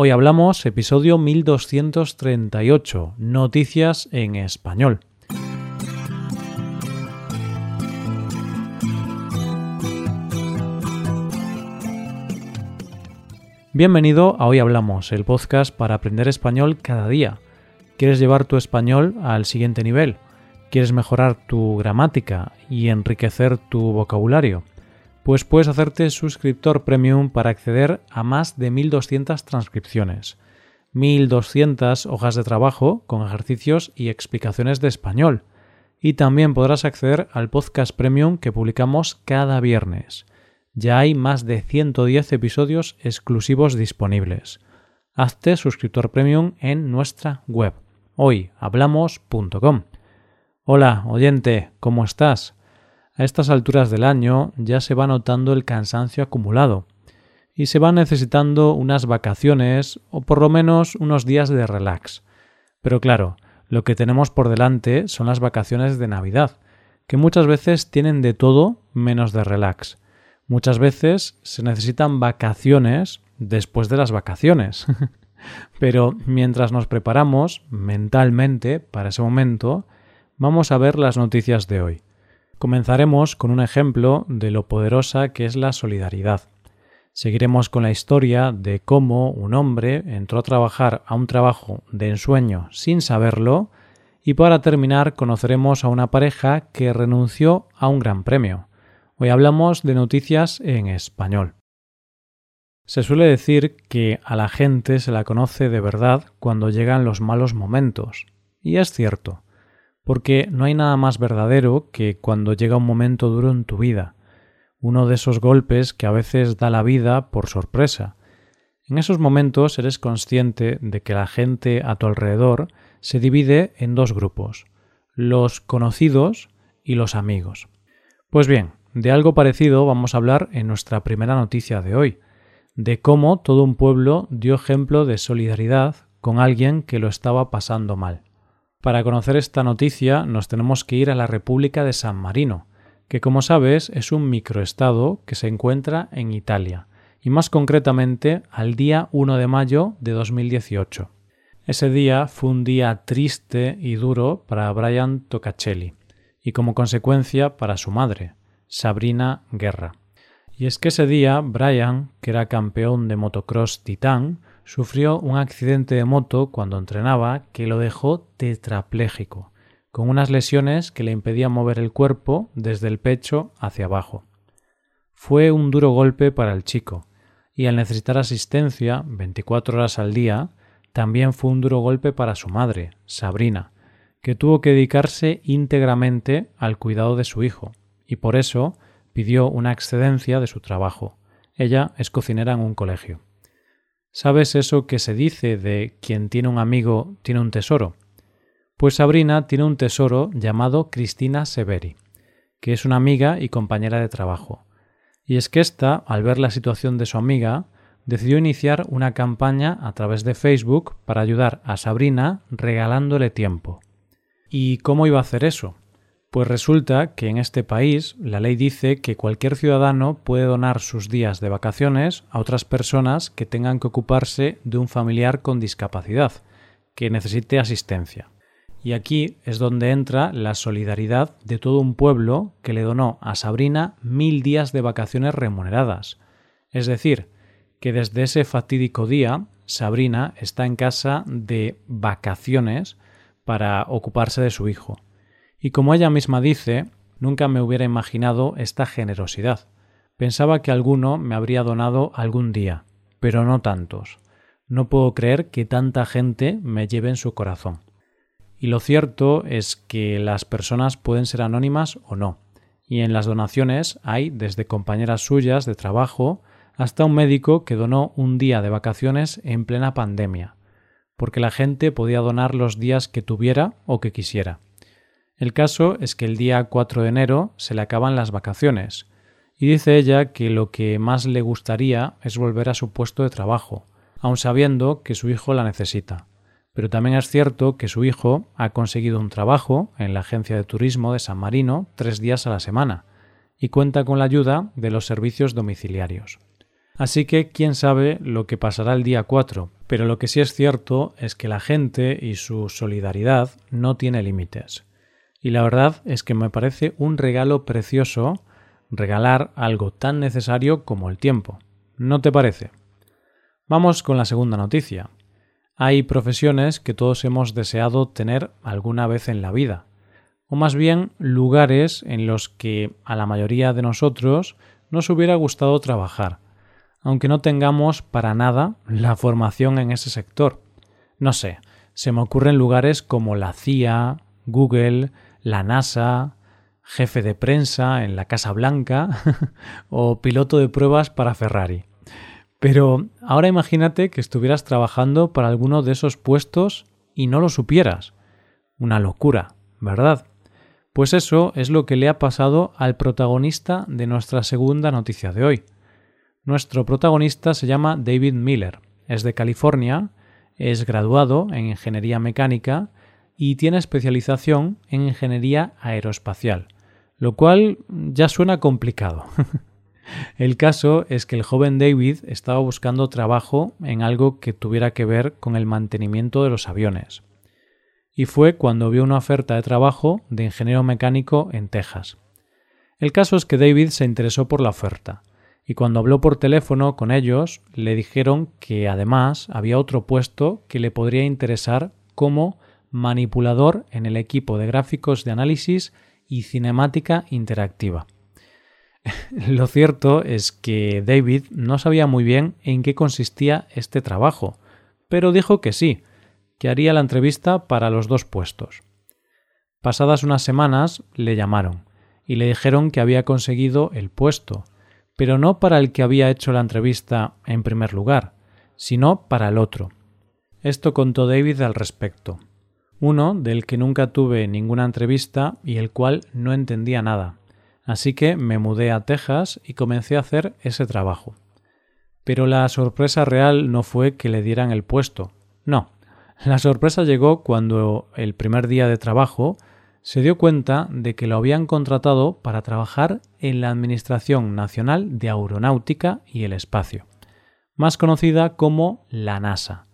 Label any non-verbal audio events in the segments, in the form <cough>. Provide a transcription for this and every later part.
Hoy hablamos episodio 1238, Noticias en Español. Bienvenido a Hoy Hablamos, el podcast para aprender español cada día. ¿Quieres llevar tu español al siguiente nivel? ¿Quieres mejorar tu gramática y enriquecer tu vocabulario? Pues puedes hacerte suscriptor premium para acceder a más de 1200 transcripciones, 1200 hojas de trabajo con ejercicios y explicaciones de español, y también podrás acceder al podcast premium que publicamos cada viernes. Ya hay más de 110 episodios exclusivos disponibles. Hazte suscriptor premium en nuestra web hoyhablamos.com. Hola, oyente, ¿cómo estás? A estas alturas del año ya se va notando el cansancio acumulado y se van necesitando unas vacaciones o por lo menos unos días de relax. Pero claro, lo que tenemos por delante son las vacaciones de Navidad, que muchas veces tienen de todo menos de relax. Muchas veces se necesitan vacaciones después de las vacaciones. <laughs> Pero mientras nos preparamos mentalmente para ese momento, vamos a ver las noticias de hoy. Comenzaremos con un ejemplo de lo poderosa que es la solidaridad. Seguiremos con la historia de cómo un hombre entró a trabajar a un trabajo de ensueño sin saberlo y para terminar conoceremos a una pareja que renunció a un gran premio. Hoy hablamos de noticias en español. Se suele decir que a la gente se la conoce de verdad cuando llegan los malos momentos. Y es cierto porque no hay nada más verdadero que cuando llega un momento duro en tu vida, uno de esos golpes que a veces da la vida por sorpresa. En esos momentos eres consciente de que la gente a tu alrededor se divide en dos grupos, los conocidos y los amigos. Pues bien, de algo parecido vamos a hablar en nuestra primera noticia de hoy, de cómo todo un pueblo dio ejemplo de solidaridad con alguien que lo estaba pasando mal. Para conocer esta noticia nos tenemos que ir a la República de San Marino, que como sabes es un microestado que se encuentra en Italia, y más concretamente al día 1 de mayo de 2018. Ese día fue un día triste y duro para Brian Tocacelli, y como consecuencia para su madre, Sabrina Guerra. Y es que ese día Brian, que era campeón de motocross titán, sufrió un accidente de moto cuando entrenaba que lo dejó tetrapléjico, con unas lesiones que le impedían mover el cuerpo desde el pecho hacia abajo. Fue un duro golpe para el chico, y al necesitar asistencia 24 horas al día, también fue un duro golpe para su madre, Sabrina, que tuvo que dedicarse íntegramente al cuidado de su hijo, y por eso pidió una excedencia de su trabajo. Ella es cocinera en un colegio. ¿Sabes eso que se dice de quien tiene un amigo tiene un tesoro? Pues Sabrina tiene un tesoro llamado Cristina Severi, que es una amiga y compañera de trabajo. Y es que ésta, al ver la situación de su amiga, decidió iniciar una campaña a través de Facebook para ayudar a Sabrina regalándole tiempo. ¿Y cómo iba a hacer eso? Pues resulta que en este país la ley dice que cualquier ciudadano puede donar sus días de vacaciones a otras personas que tengan que ocuparse de un familiar con discapacidad, que necesite asistencia. Y aquí es donde entra la solidaridad de todo un pueblo que le donó a Sabrina mil días de vacaciones remuneradas. Es decir, que desde ese fatídico día Sabrina está en casa de vacaciones para ocuparse de su hijo. Y como ella misma dice, nunca me hubiera imaginado esta generosidad. Pensaba que alguno me habría donado algún día, pero no tantos. No puedo creer que tanta gente me lleve en su corazón. Y lo cierto es que las personas pueden ser anónimas o no. Y en las donaciones hay desde compañeras suyas de trabajo hasta un médico que donó un día de vacaciones en plena pandemia, porque la gente podía donar los días que tuviera o que quisiera. El caso es que el día 4 de enero se le acaban las vacaciones, y dice ella que lo que más le gustaría es volver a su puesto de trabajo, aun sabiendo que su hijo la necesita. Pero también es cierto que su hijo ha conseguido un trabajo en la agencia de turismo de San Marino tres días a la semana, y cuenta con la ayuda de los servicios domiciliarios. Así que quién sabe lo que pasará el día 4, pero lo que sí es cierto es que la gente y su solidaridad no tiene límites. Y la verdad es que me parece un regalo precioso regalar algo tan necesario como el tiempo. ¿No te parece? Vamos con la segunda noticia. Hay profesiones que todos hemos deseado tener alguna vez en la vida, o más bien lugares en los que a la mayoría de nosotros nos hubiera gustado trabajar, aunque no tengamos para nada la formación en ese sector. No sé, se me ocurren lugares como la CIA, Google, la NASA, jefe de prensa en la Casa Blanca <laughs> o piloto de pruebas para Ferrari. Pero ahora imagínate que estuvieras trabajando para alguno de esos puestos y no lo supieras. Una locura, ¿verdad? Pues eso es lo que le ha pasado al protagonista de nuestra segunda noticia de hoy. Nuestro protagonista se llama David Miller, es de California, es graduado en Ingeniería Mecánica y tiene especialización en Ingeniería Aeroespacial, lo cual ya suena complicado. <laughs> el caso es que el joven David estaba buscando trabajo en algo que tuviera que ver con el mantenimiento de los aviones. Y fue cuando vio una oferta de trabajo de ingeniero mecánico en Texas. El caso es que David se interesó por la oferta, y cuando habló por teléfono con ellos le dijeron que además había otro puesto que le podría interesar como manipulador en el equipo de gráficos de análisis y cinemática interactiva. <laughs> Lo cierto es que David no sabía muy bien en qué consistía este trabajo, pero dijo que sí, que haría la entrevista para los dos puestos. Pasadas unas semanas le llamaron y le dijeron que había conseguido el puesto, pero no para el que había hecho la entrevista en primer lugar, sino para el otro. Esto contó David al respecto uno del que nunca tuve ninguna entrevista y el cual no entendía nada. Así que me mudé a Texas y comencé a hacer ese trabajo. Pero la sorpresa real no fue que le dieran el puesto. No. La sorpresa llegó cuando el primer día de trabajo se dio cuenta de que lo habían contratado para trabajar en la Administración Nacional de Aeronáutica y el Espacio, más conocida como la NASA.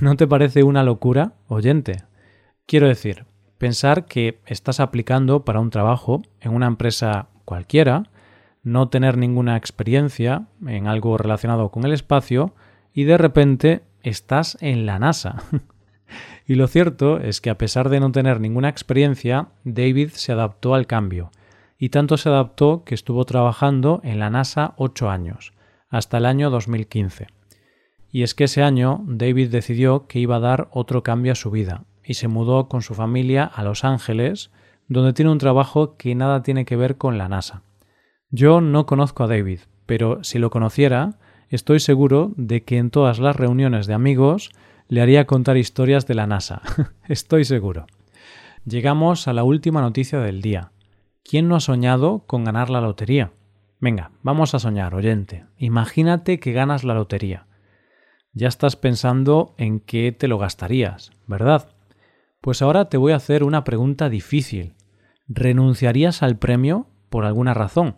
¿No te parece una locura, oyente? Quiero decir, pensar que estás aplicando para un trabajo en una empresa cualquiera, no tener ninguna experiencia en algo relacionado con el espacio y de repente estás en la NASA. <laughs> y lo cierto es que a pesar de no tener ninguna experiencia, David se adaptó al cambio, y tanto se adaptó que estuvo trabajando en la NASA ocho años, hasta el año 2015. Y es que ese año David decidió que iba a dar otro cambio a su vida, y se mudó con su familia a Los Ángeles, donde tiene un trabajo que nada tiene que ver con la NASA. Yo no conozco a David, pero si lo conociera, estoy seguro de que en todas las reuniones de amigos le haría contar historias de la NASA. <laughs> estoy seguro. Llegamos a la última noticia del día. ¿Quién no ha soñado con ganar la lotería? Venga, vamos a soñar, oyente. Imagínate que ganas la lotería. Ya estás pensando en qué te lo gastarías, ¿verdad? Pues ahora te voy a hacer una pregunta difícil. ¿Renunciarías al premio por alguna razón?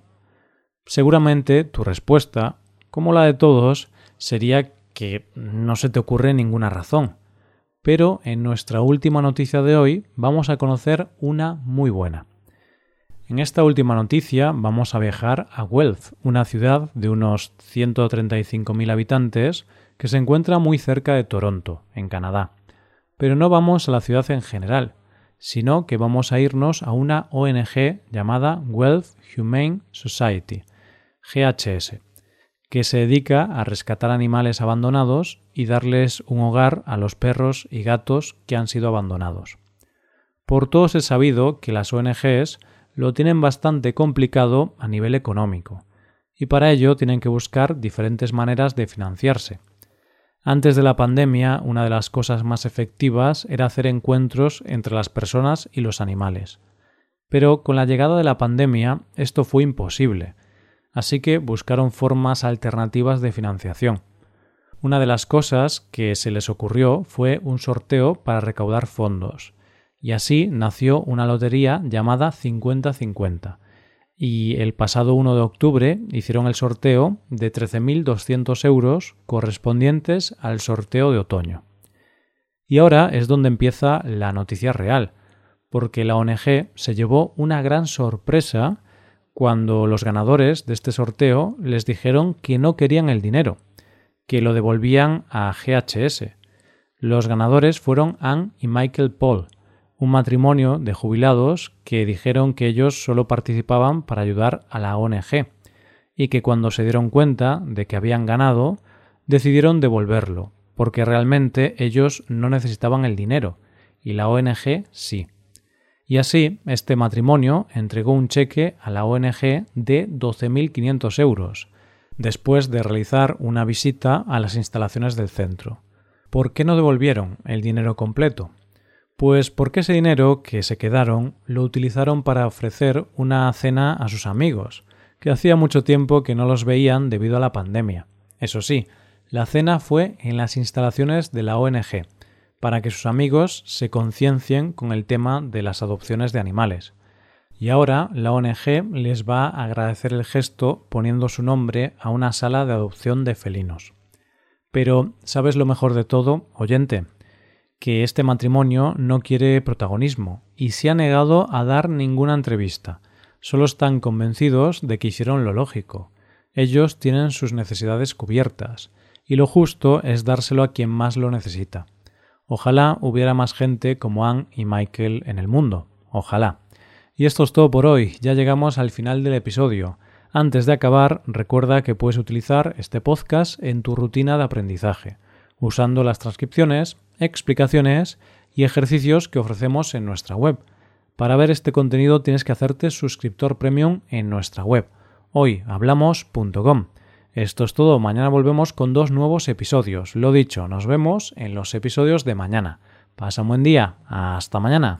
Seguramente tu respuesta, como la de todos, sería que no se te ocurre ninguna razón. Pero en nuestra última noticia de hoy vamos a conocer una muy buena. En esta última noticia vamos a viajar a Guelph, una ciudad de unos 135.000 habitantes que se encuentra muy cerca de Toronto, en Canadá. Pero no vamos a la ciudad en general, sino que vamos a irnos a una ONG llamada Wealth Humane Society, GHS, que se dedica a rescatar animales abandonados y darles un hogar a los perros y gatos que han sido abandonados. Por todos es sabido que las ONGs lo tienen bastante complicado a nivel económico, y para ello tienen que buscar diferentes maneras de financiarse, antes de la pandemia, una de las cosas más efectivas era hacer encuentros entre las personas y los animales. Pero con la llegada de la pandemia esto fue imposible, así que buscaron formas alternativas de financiación. Una de las cosas que se les ocurrió fue un sorteo para recaudar fondos, y así nació una lotería llamada 50-50, y el pasado 1 de octubre hicieron el sorteo de 13.200 euros correspondientes al sorteo de otoño. Y ahora es donde empieza la noticia real, porque la ONG se llevó una gran sorpresa cuando los ganadores de este sorteo les dijeron que no querían el dinero, que lo devolvían a GHS. Los ganadores fueron Anne y Michael Paul, un matrimonio de jubilados que dijeron que ellos solo participaban para ayudar a la ONG y que cuando se dieron cuenta de que habían ganado, decidieron devolverlo, porque realmente ellos no necesitaban el dinero y la ONG sí. Y así, este matrimonio entregó un cheque a la ONG de 12.500 euros, después de realizar una visita a las instalaciones del centro. ¿Por qué no devolvieron el dinero completo? Pues porque ese dinero que se quedaron lo utilizaron para ofrecer una cena a sus amigos, que hacía mucho tiempo que no los veían debido a la pandemia. Eso sí, la cena fue en las instalaciones de la ONG, para que sus amigos se conciencien con el tema de las adopciones de animales. Y ahora la ONG les va a agradecer el gesto poniendo su nombre a una sala de adopción de felinos. Pero, ¿sabes lo mejor de todo, oyente? Que este matrimonio no quiere protagonismo y se ha negado a dar ninguna entrevista. Solo están convencidos de que hicieron lo lógico. Ellos tienen sus necesidades cubiertas, y lo justo es dárselo a quien más lo necesita. Ojalá hubiera más gente como Anne y Michael en el mundo. Ojalá. Y esto es todo por hoy. Ya llegamos al final del episodio. Antes de acabar, recuerda que puedes utilizar este podcast en tu rutina de aprendizaje, usando las transcripciones explicaciones y ejercicios que ofrecemos en nuestra web. Para ver este contenido tienes que hacerte suscriptor premium en nuestra web, hoyhablamos.com. Esto es todo, mañana volvemos con dos nuevos episodios. Lo dicho, nos vemos en los episodios de mañana. Pasa un buen día, hasta mañana.